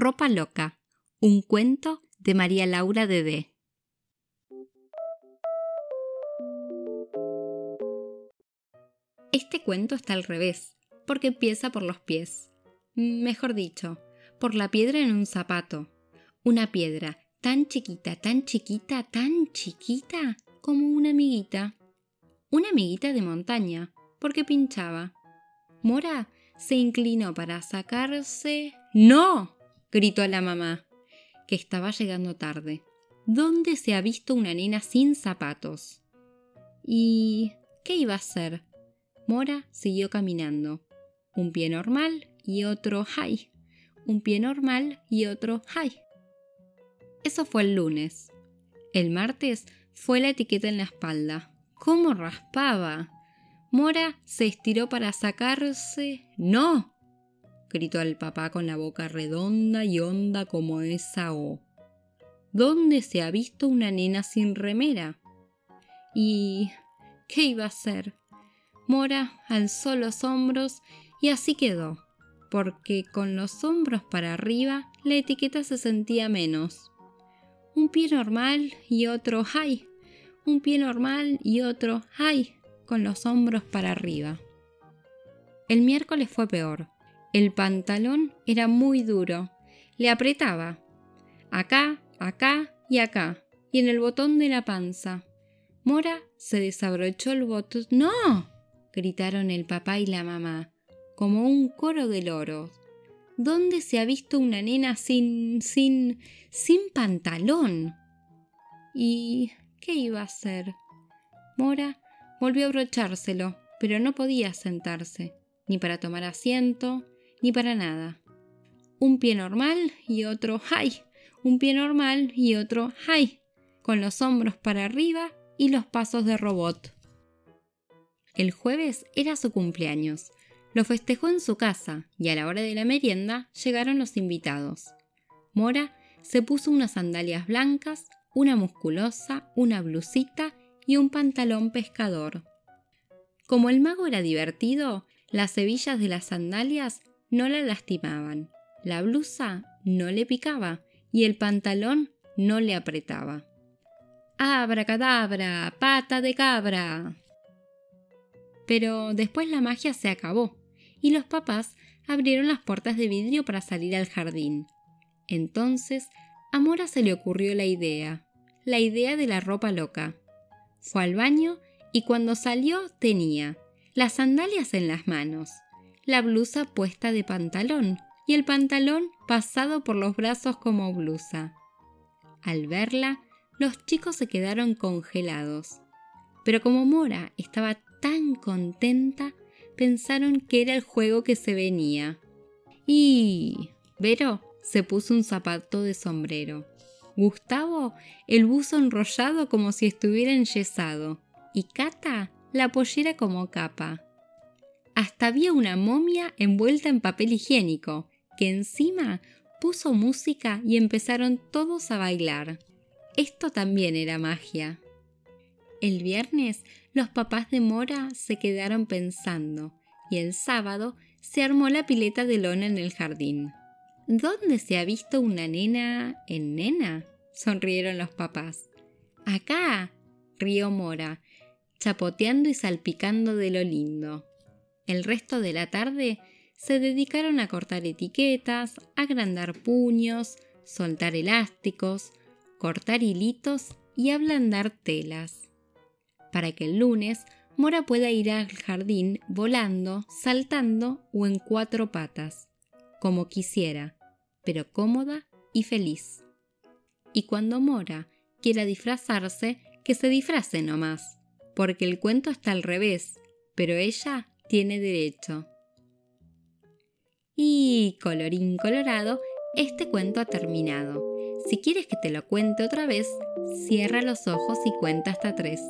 Ropa Loca, un cuento de María Laura Dedé. Este cuento está al revés, porque empieza por los pies. Mejor dicho, por la piedra en un zapato. Una piedra tan chiquita, tan chiquita, tan chiquita como una amiguita. Una amiguita de montaña, porque pinchaba. Mora se inclinó para sacarse. ¡No! Gritó la mamá, que estaba llegando tarde. ¿Dónde se ha visto una nena sin zapatos? ¿Y qué iba a hacer? Mora siguió caminando. Un pie normal y otro high. Un pie normal y otro high. Eso fue el lunes. El martes fue la etiqueta en la espalda. ¿Cómo raspaba? Mora se estiró para sacarse. ¡No! Gritó el papá con la boca redonda y honda como esa O. ¿Dónde se ha visto una nena sin remera? ¿Y qué iba a hacer? Mora alzó los hombros y así quedó, porque con los hombros para arriba la etiqueta se sentía menos. Un pie normal y otro high. Un pie normal y otro high, con los hombros para arriba. El miércoles fue peor. El pantalón era muy duro. Le apretaba. Acá, acá y acá. Y en el botón de la panza. Mora se desabrochó el botón. ¡No! gritaron el papá y la mamá, como un coro de loros. ¿Dónde se ha visto una nena sin. sin. sin pantalón? ¿Y qué iba a hacer? Mora volvió a abrochárselo, pero no podía sentarse, ni para tomar asiento, ni para nada. Un pie normal y otro high, un pie normal y otro high, con los hombros para arriba y los pasos de robot. El jueves era su cumpleaños. Lo festejó en su casa y a la hora de la merienda llegaron los invitados. Mora se puso unas sandalias blancas, una musculosa, una blusita y un pantalón pescador. Como el mago era divertido, las hebillas de las sandalias no la lastimaban, la blusa no le picaba y el pantalón no le apretaba. ¡Abra cadabra! ¡Pata de cabra! Pero después la magia se acabó y los papás abrieron las puertas de vidrio para salir al jardín. Entonces a Mora se le ocurrió la idea, la idea de la ropa loca. Fue al baño y cuando salió tenía las sandalias en las manos, la blusa puesta de pantalón y el pantalón pasado por los brazos como blusa. Al verla, los chicos se quedaron congelados. Pero como Mora estaba tan contenta, pensaron que era el juego que se venía. Y... Vero se puso un zapato de sombrero. Gustavo el buzo enrollado como si estuviera enyesado. Y Cata la pollera como capa hasta había una momia envuelta en papel higiénico, que encima puso música y empezaron todos a bailar. Esto también era magia. El viernes los papás de Mora se quedaron pensando y el sábado se armó la pileta de lona en el jardín. ¿Dónde se ha visto una nena en nena? sonrieron los papás. Acá, rió Mora, chapoteando y salpicando de lo lindo. El resto de la tarde se dedicaron a cortar etiquetas, agrandar puños, soltar elásticos, cortar hilitos y ablandar telas. Para que el lunes Mora pueda ir al jardín volando, saltando o en cuatro patas, como quisiera, pero cómoda y feliz. Y cuando Mora quiera disfrazarse, que se disfrace nomás, porque el cuento está al revés, pero ella tiene derecho. Y colorín colorado, este cuento ha terminado. Si quieres que te lo cuente otra vez, cierra los ojos y cuenta hasta tres.